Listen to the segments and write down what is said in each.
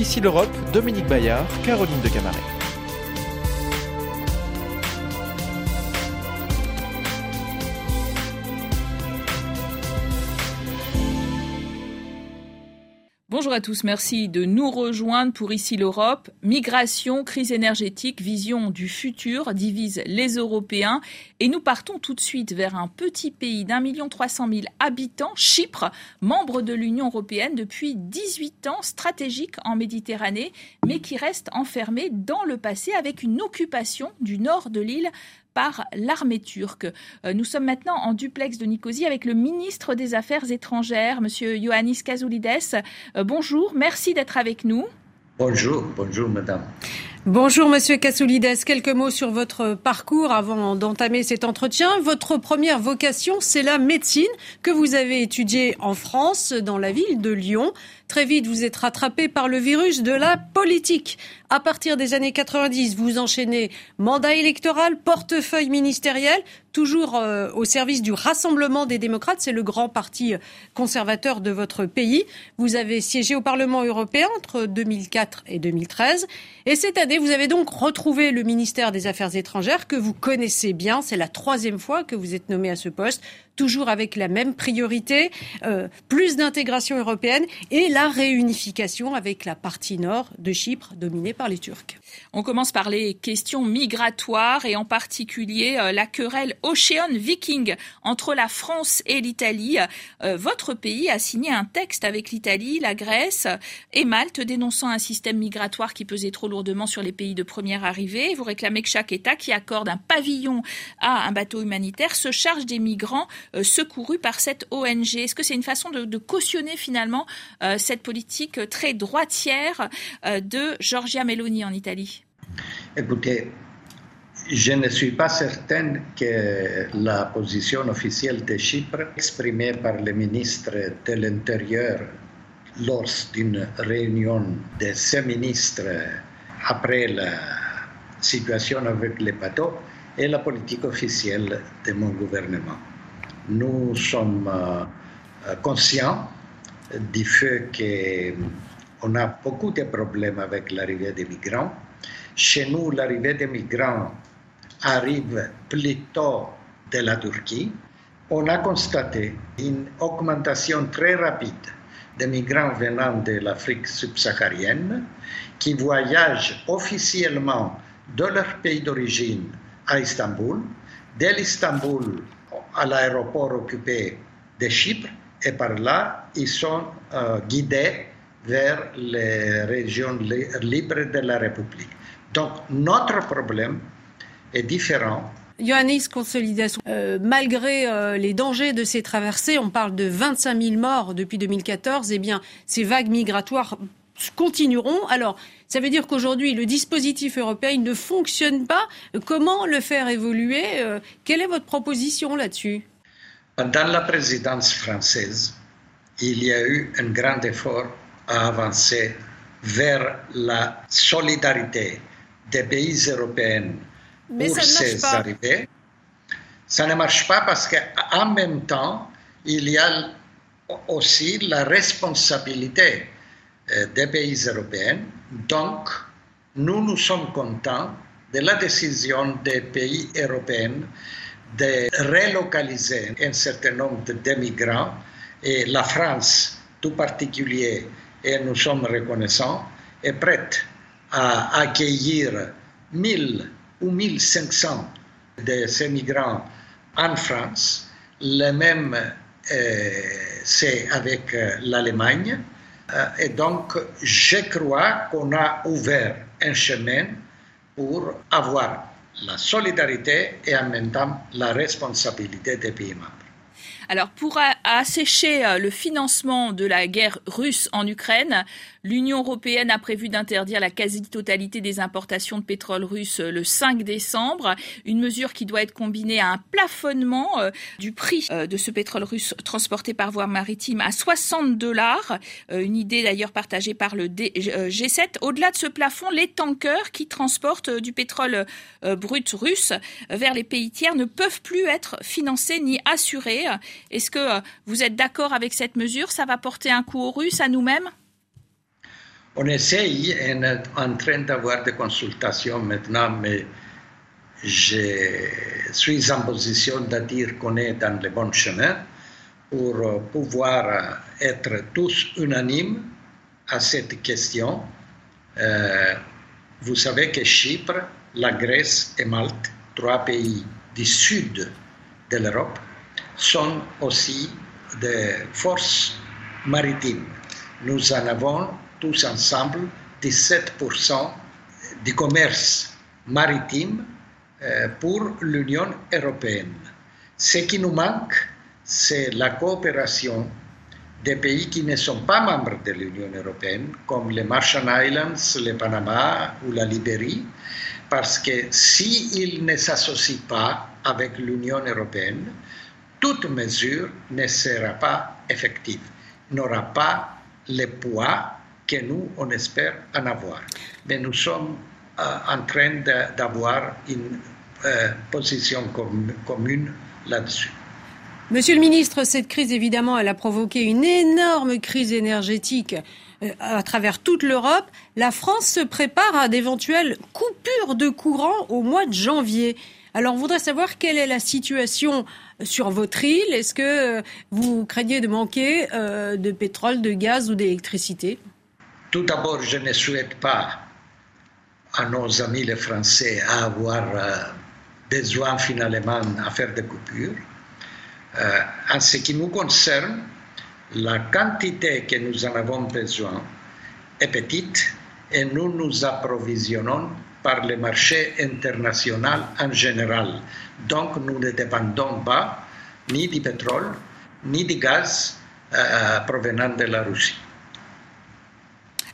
Ici l'Europe, Dominique Bayard, Caroline de Camaret. Bonjour à tous, merci de nous rejoindre pour Ici l'Europe. Migration, crise énergétique, vision du futur divise les Européens et nous partons tout de suite vers un petit pays d'un million trois cent mille habitants, Chypre, membre de l'Union européenne depuis 18 ans, stratégique en Méditerranée, mais qui reste enfermé dans le passé avec une occupation du nord de l'île par l'armée turque. Euh, nous sommes maintenant en duplex de Nicosie avec le ministre des Affaires étrangères, Monsieur Ioannis Kazoulides. Euh, bonjour, merci d'être avec nous. Bonjour, bonjour madame. Bonjour Monsieur Kassoulides, quelques mots sur votre parcours avant d'entamer cet entretien. Votre première vocation, c'est la médecine que vous avez étudiée en France, dans la ville de Lyon. Très vite, vous êtes rattrapé par le virus de la politique. À partir des années 90, vous enchaînez mandat électoral, portefeuille ministériel, toujours euh, au service du Rassemblement des démocrates. C'est le grand parti conservateur de votre pays. Vous avez siégé au Parlement européen entre 2004 et 2013. Et cette année, vous avez donc retrouvé le ministère des Affaires étrangères que vous connaissez bien. C'est la troisième fois que vous êtes nommé à ce poste toujours avec la même priorité, euh, plus d'intégration européenne et la réunification avec la partie nord de Chypre dominée par les Turcs. On commence par les questions migratoires et en particulier euh, la querelle Ocean Viking entre la France et l'Italie. Euh, votre pays a signé un texte avec l'Italie, la Grèce et Malte dénonçant un système migratoire qui pesait trop lourdement sur les pays de première arrivée. Vous réclamez que chaque État qui accorde un pavillon à un bateau humanitaire se charge des migrants euh, secouru par cette ONG. Est-ce que c'est une façon de, cautionner finalement euh, cette politique très droitière euh, de Giorgia Meloni en Italie? Écoutez, je ne suis pas certaine que la position officielle de Chypre, exprimée par le ministre de l'Intérieur lors d'une réunion de ces ministres après la situation avec les bateaux, est la politique officielle de mon gouvernement nous sommes euh, conscients du fait qu'on a beaucoup de problèmes avec l'arrivée des migrants. Chez nous, l'arrivée des migrants arrive plutôt de la Turquie. On a constaté une augmentation très rapide des migrants venant de l'Afrique subsaharienne qui voyagent officiellement de leur pays d'origine à Istanbul. Dès l'Istanbul, à l'aéroport occupé de Chypre et par là, ils sont euh, guidés vers les régions libres de la République. Donc notre problème est différent. Ioannis Consolidation, euh, malgré euh, les dangers de ces traversées, on parle de 25 000 morts depuis 2014, eh bien, ces vagues migratoires continueront. Alors, ça veut dire qu'aujourd'hui, le dispositif européen ne fonctionne pas. Comment le faire évoluer euh, Quelle est votre proposition là-dessus? Pendant la présidence française, il y a eu un grand effort à avancer vers la solidarité des pays européens pour ces arrivées. Ça ne marche pas parce qu'en même temps, il y a aussi la responsabilité des pays européens. Donc, nous nous sommes contents de la décision des pays européens de relocaliser un certain nombre de migrants et la France tout particulier, et nous sommes reconnaissants, est prête à accueillir 1000 ou 1500 de ces migrants en France. Le même, euh, c'est avec euh, l'Allemagne. Euh, et donc, je crois qu'on a ouvert un chemin pour avoir la solidarité et en même temps la responsabilité des pays membres. Alors, pour assécher euh, le financement de la guerre russe en Ukraine, l'Union européenne a prévu d'interdire la quasi-totalité des importations de pétrole russe euh, le 5 décembre, une mesure qui doit être combinée à un plafonnement euh, du prix de ce pétrole russe transporté par voie maritime à 60 dollars, une idée d'ailleurs partagée par le G7. Au-delà de ce plafond, les tankers qui transportent du pétrole brut russe vers les pays tiers ne peuvent plus être financés ni assurés. Est-ce que euh, vous êtes d'accord avec cette mesure? Ça va porter un coup aux Russes, à nous-mêmes? On essaye, on est en train d'avoir des consultations maintenant, mais je suis en position de dire qu'on est dans le bon chemin pour pouvoir être tous unanimes à cette question. Euh, vous savez que Chypre, la Grèce et Malte, trois pays du sud de l'Europe, sont aussi des forces maritimes. Nous en avons tous ensemble 17% du commerce maritime euh, pour l'Union européenne. Ce qui nous manque, c'est la coopération des pays qui ne sont pas membres de l'Union européenne, comme les Marshall Islands, le Panama ou la Libérie, parce que s'ils ne s'associent pas avec l'Union européenne, toute mesure ne sera pas effective, n'aura pas le poids que nous, on espère en avoir. Mais nous sommes euh, en train d'avoir une euh, position commune là-dessus. Monsieur le ministre, cette crise, évidemment, elle a provoqué une énorme crise énergétique euh, à travers toute l'Europe. La France se prépare à d'éventuelles coupures de courant au mois de janvier. Alors, on voudrait savoir quelle est la situation sur votre île. Est-ce que vous craignez de manquer de pétrole, de gaz ou d'électricité? Tout d'abord, je ne souhaite pas à nos amis les Français avoir besoin finalement à faire des coupures. Euh, en ce qui nous concerne, la quantité que nous en avons besoin est petite et nous nous approvisionnons par le marché international en général. Donc nous ne dépendons pas ni du pétrole ni du gaz euh, provenant de la Russie.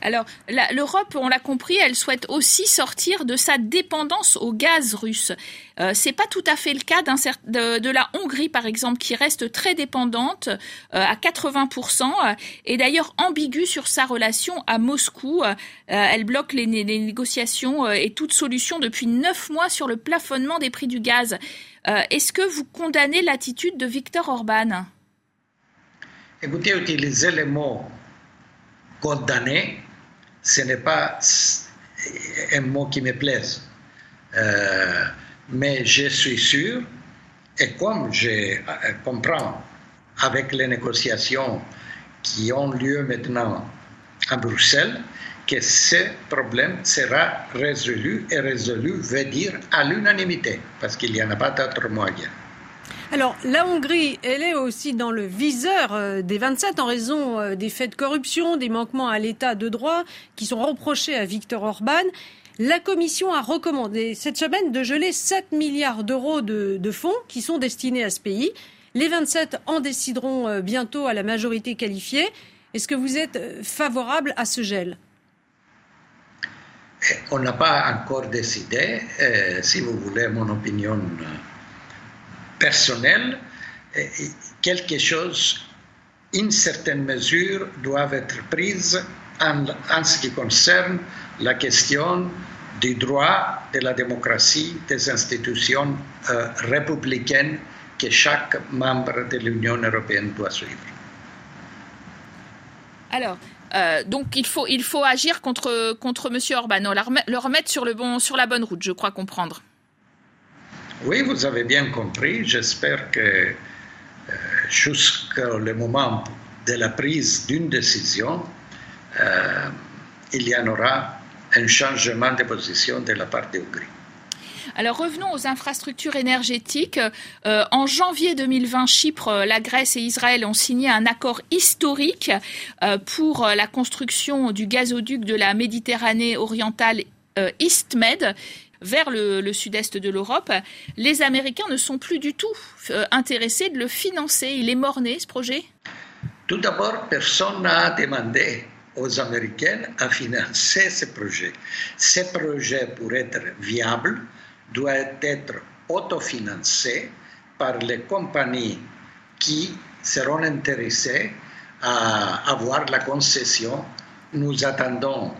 Alors, l'Europe, on l'a compris, elle souhaite aussi sortir de sa dépendance au gaz russe. Euh, c'est pas tout à fait le cas de, la Hongrie, par exemple, qui reste très dépendante euh, à 80%, euh, et d'ailleurs ambiguë sur sa relation à Moscou. Euh, elle bloque les, les négociations et toute solution depuis neuf mois sur le plafonnement des prix du gaz. Est-ce que vous condamnez l'attitude de Viktor Orban? Écoutez, utiliser le mot condamner ce n'est pas un mot qui me plaise. Euh, mais je suis sûr, et comme je comprends avec les négociations qui ont lieu maintenant à Bruxelles, que ce problème sera résolu, et résolu veut dire à l'unanimité, parce qu'il n'y en a pas d'autre moyen. Alors, la Hongrie, elle est aussi dans le viseur euh, des 27 en raison euh, des faits de corruption, des manquements à l'état de droit qui sont reprochés à Viktor Orban. La Commission a recommandé cette semaine de geler 7 milliards d'euros de, fonds qui sont destinés à ce pays. Les 27 en décideront euh, bientôt à la majorité qualifiée. Est-ce que vous êtes favorable à ce gel? On n'a pas encore décidé. si vous voulez mon opinion personnel, quelque chose, une certaine mesure, doit être prise en, ce qui concerne la question du droit de la démocratie, des institutions euh, républicaines que chaque membre de l'Union européenne doit suivre. Alors, euh, donc il faut, il faut agir contre, contre M. Orban, le remettre sur, le bon, sur la bonne route, je crois comprendre. Oui, vous avez bien compris. J'espère que euh, jusqu'au moment de la prise d'une décision, euh, il y aura un changement de position de la part de Hongrie. Alors revenons aux infrastructures énergétiques. Euh, en janvier 2020, Chypre, la Grèce et Israël ont signé un accord historique pour la construction du gazoduc de la Méditerranée orientale EastMed vers le, sud-est de l'Europe, les Américains ne sont plus du tout euh, intéressés de le financer. Il est mort-né, ce projet? Tout d'abord, personne n'a demandé aux Américains à financer ce projet. Ce projet, pour être viable, doit être autofinancé par les compagnies qui seront intéressées à avoir la concession. Nous attendons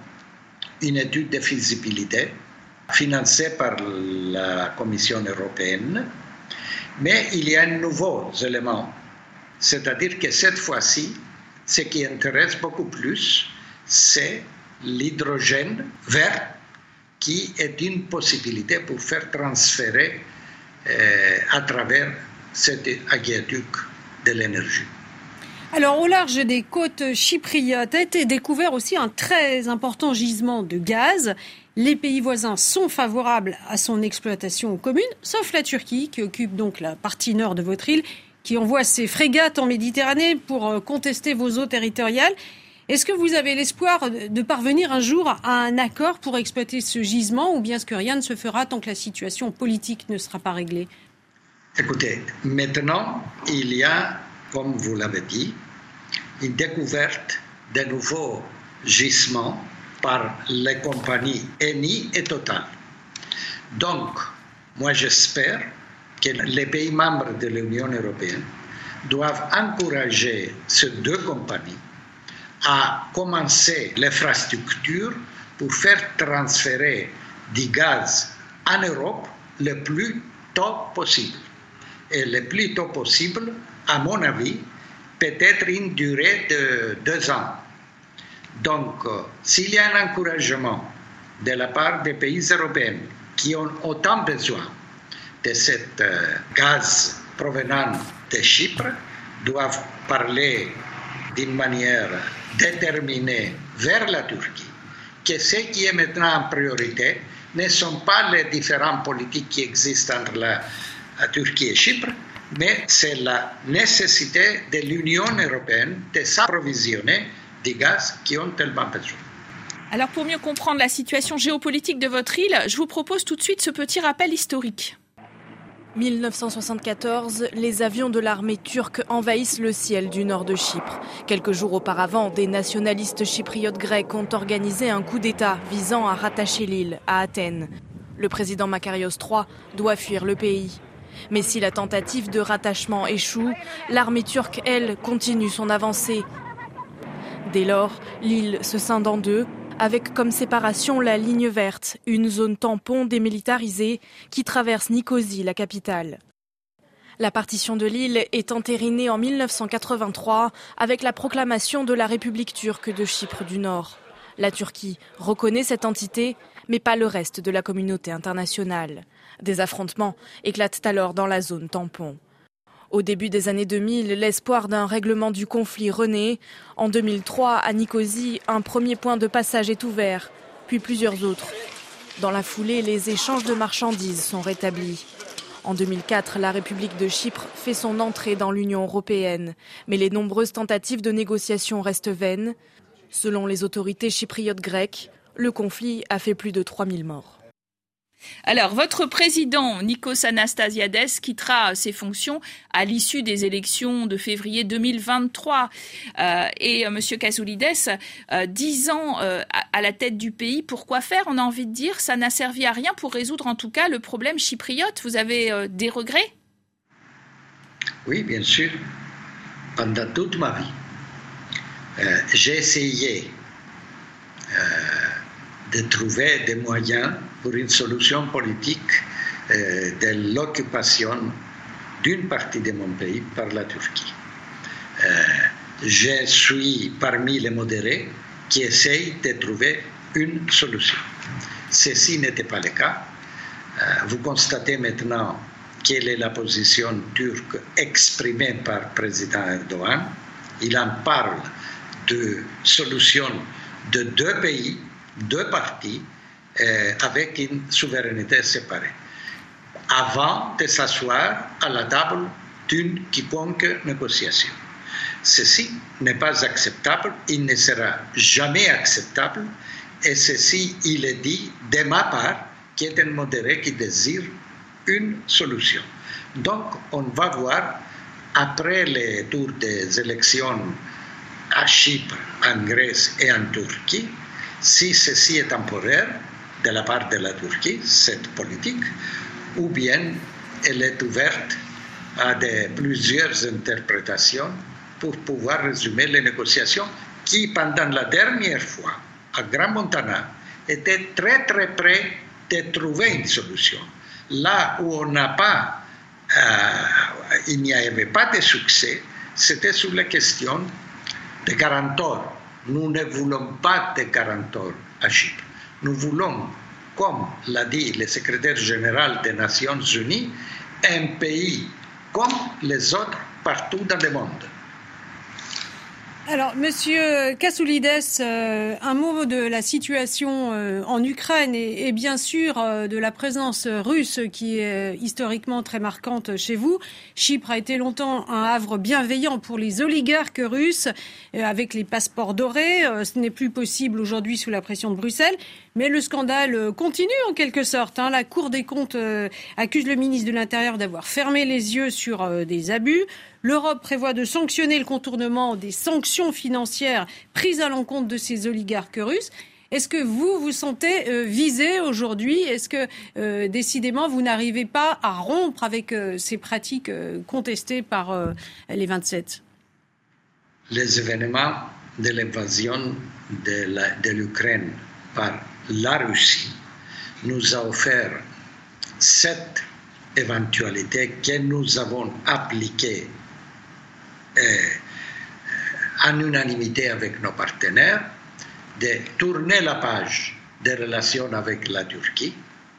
une étude de feasibilité financé par la Commission européenne. Mais il y a un nouveau élément, c'est-à-dire que cette fois-ci, ce qui intéresse beaucoup plus, c'est l'hydrogène vert, qui est une possibilité pour faire transférer euh, à travers cet aqueduc de l'énergie. Alors, au large des côtes chypriotes a été découvert aussi un très important gisement de gaz. Les pays voisins sont favorables à son exploitation aux communes, sauf la Turquie, qui occupe donc la partie nord de votre île, qui envoie ses frégates en Méditerranée pour euh, contester vos eaux territoriales. Est-ce que vous avez l'espoir de parvenir un jour à un accord pour exploiter ce gisement ou bien est-ce que rien ne se fera tant que la situation politique ne sera pas réglée? Écoutez, maintenant, il y a, comme vous l'avez dit, une découverte de nouveaux gisements par les compagnies Eni et Total. Donc, moi j'espère que les pays membres de l'Union européenne doivent encourager ces deux compagnies à commencer l'infrastructure pour faire transférer du gaz en Europe le plus tôt possible. Et le plus tôt possible, à mon avis, peut-être une durée de deux ans. Donc, euh, s'il y a un encouragement de la part des pays européens qui ont autant besoin de ce euh, gaz provenant de Chypre, doivent parler d'une manière déterminée vers la Turquie, que ce qui est maintenant en priorité ne sont pas les différentes politiques qui existent entre la, Turquie et Chypre, mais c'est la nécessité de l'Union européenne de s'approvisionner des gaz qui ont tellement besoin. Alors pour mieux comprendre la situation géopolitique de votre île, je vous propose tout de suite ce petit rappel historique. 1974, les avions de l'armée turque envahissent le ciel du nord de Chypre. Quelques jours auparavant, des nationalistes chypriotes grecs ont organisé un coup d'État visant à rattacher l'île à Athènes. Le président Makarios III doit fuir le pays. Mais si la tentative de rattachement échoue, l'armée turque, elle, continue son avancée. Dès lors, l'île se scinde en deux avec comme séparation la ligne verte, une zone tampon démilitarisée qui traverse Nicosie, la capitale. La partition de l'île est entérinée en 1983 avec la proclamation de la République turque de Chypre du Nord. La Turquie reconnaît cette entité, mais pas le reste de la communauté internationale. Des affrontements éclatent alors dans la zone tampon. Au début des années 2000, l'espoir d'un règlement du conflit renaît. En 2003, à Nicosie, un premier point de passage est ouvert, puis plusieurs autres. Dans la foulée, les échanges de marchandises sont rétablis. En 2004, la République de Chypre fait son entrée dans l'Union européenne, mais les nombreuses tentatives de négociation restent vaines. Selon les autorités chypriotes grecques, le conflit a fait plus de 3000 morts. Alors, votre président, Nikos Anastasiades, quittera ses fonctions à l'issue des élections de février 2023. Euh, et euh, Monsieur Kazoulides, euh, dix ans à, la tête du pays, pourquoi faire On a envie de dire, ça n'a servi à rien pour résoudre en tout cas le problème chypriote. Vous avez des regrets? Oui, bien sûr. Pendant toute ma vie, j'ai essayé de trouver des moyens pour une solution politique euh, de l'occupation d'une partie de mon pays par la Turquie. Euh, je suis parmi les modérés qui essayent de trouver une solution. Ceci n'était pas le cas. Euh, vous constatez maintenant quelle est la position turque exprimée par le président Erdogan. Il en parle de solution de deux pays deux parties euh, avec une souveraineté séparée, avant de s'asseoir à la table d'une quiconque négociation. Ceci n'est pas acceptable, il ne sera jamais acceptable, et ceci, il est dit de ma part, qui est un modéré qui désire une solution. Donc, on va voir, après les tours des élections à Chypre, en Grèce et en Turquie, si ceci est temporaire de la part de la Turquie, cette politique, ou bien elle est ouverte à de, plusieurs interprétations pour pouvoir résumer les négociations qui, pendant la dernière fois, à Grand Montana, étaient très très près de trouver une solution. Là où on n'a pas, euh, il n'y avait pas de succès, c'était sur la question de garantor Nous ne voulons pas de 40 heures à Chypre. Nous voulons, comme l'a dit le secrétaire général des Nations Unies, un pays comme les autres partout dans le monde. Alors, Monsieur Kassoulides, euh, un mot de la situation euh, en Ukraine et, bien sûr euh, de la présence russe qui est historiquement très marquante chez vous. Chypre a été longtemps un havre bienveillant pour les oligarques russes avec les passeports dorés. ce n'est plus possible aujourd'hui sous la pression de Bruxelles. Mais le scandale continue en quelque sorte. Hein. La Cour des comptes accuse le ministre de l'Intérieur d'avoir fermé les yeux sur des abus. L'Europe prévoit de sanctionner le contournement des sanctions financières prises à l'encontre de ces oligarques russes. Est-ce que vous vous sentez euh, visé aujourd'hui? Est-ce que euh, décidément vous n'arrivez pas à rompre avec euh, ces pratiques contestées par les 27 Les événements de l'invasion de l'Ukraine par la Russie nous a offert cette éventualité que nous avons appliquée en unanimité avec nos partenaires, de tourner la page des relations avec la Turquie,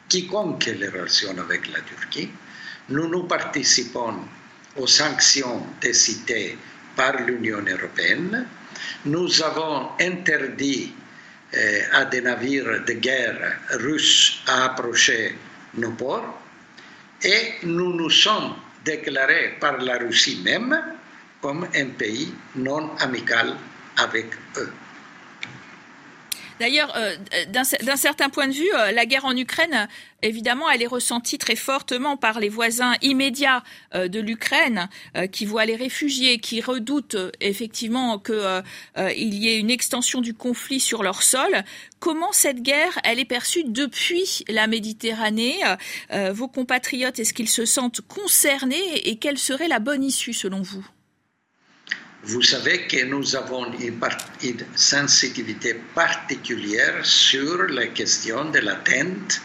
quiconque les relations avec la Turquie. Nous nous participons aux sanctions décidées par l'Union européenne. Nous avons interdit euh, à des navires de guerre russes à approcher nos ports et nous nous sommes déclarés par la Russie même comme un pays non amical avec eux. D'ailleurs, euh, d'un certain point de vue, euh, la guerre en Ukraine, évidemment, elle est ressentie très fortement par les voisins immédiats euh, de l'Ukraine, qui voient les réfugiés, qui redoutent effectivement qu'il y ait une extension du conflit sur leur sol. Comment cette guerre, elle est perçue depuis la Méditerranée? Vos compatriotes, est-ce qu'ils se sentent concernés et quelle serait la bonne issue selon vous? Vous savez que nous avons une, sensibilité particulière sur la question de l'atteinte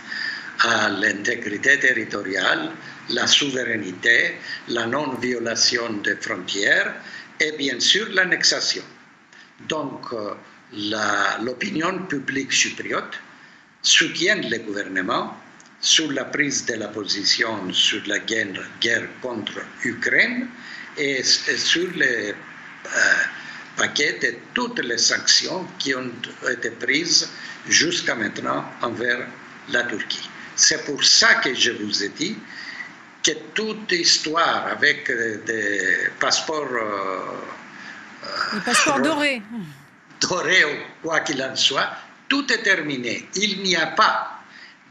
à l'intégrité territoriale, la souveraineté, la non-violation des frontières et bien sûr l'annexation. Donc euh, l'opinion publique chypriote soutient le gouvernement sur la prise de la position sur la guerre, contre l'Ukraine et sur les paquet de toutes les sanctions qui ont été prises jusqu'à maintenant envers la Turquie. C'est pour ça que je vous ai dit que toute histoire avec des passeports... Euh, passeports dorés. Dorés ou quoi qu'il en soit, tout est terminé. Il n'y a pas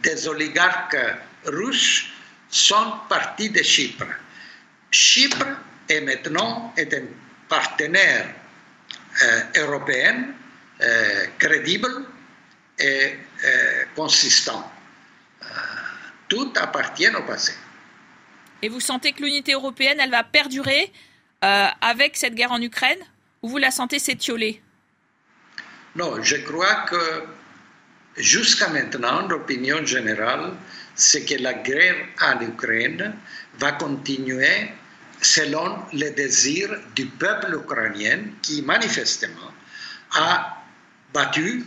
des oligarques russes sont partis de Chypre. Chypre est maintenant est un partenaire euh, européen euh, crédible et euh, consistant. tout appartient au passé. Et vous sentez que l'unité européenne, elle va perdurer avec cette guerre en Ukraine ou vous la sentez s'étioler? Non, je crois que jusqu'à maintenant, l'opinion générale, c'est que la guerre en Ukraine va continuer selon les désirs du peuple ukrainien qui manifestement a battu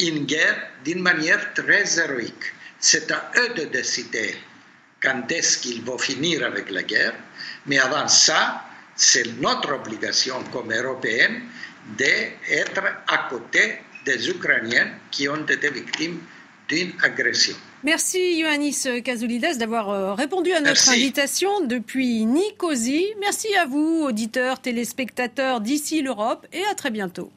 une guerre d'une manière très héroïque. C'est à eux de décider quand est-ce qu'ils vont finir avec la guerre, mais avant ça, c'est notre obligation comme Européenne d'être à côté des Ukrainiens qui ont été victimes d'une agression. Merci Ioannis Kazoulides d'avoir euh, répondu à notre invitation depuis Nicosie. Merci à vous, auditeurs, téléspectateurs d'ici l'Europe et à très bientôt.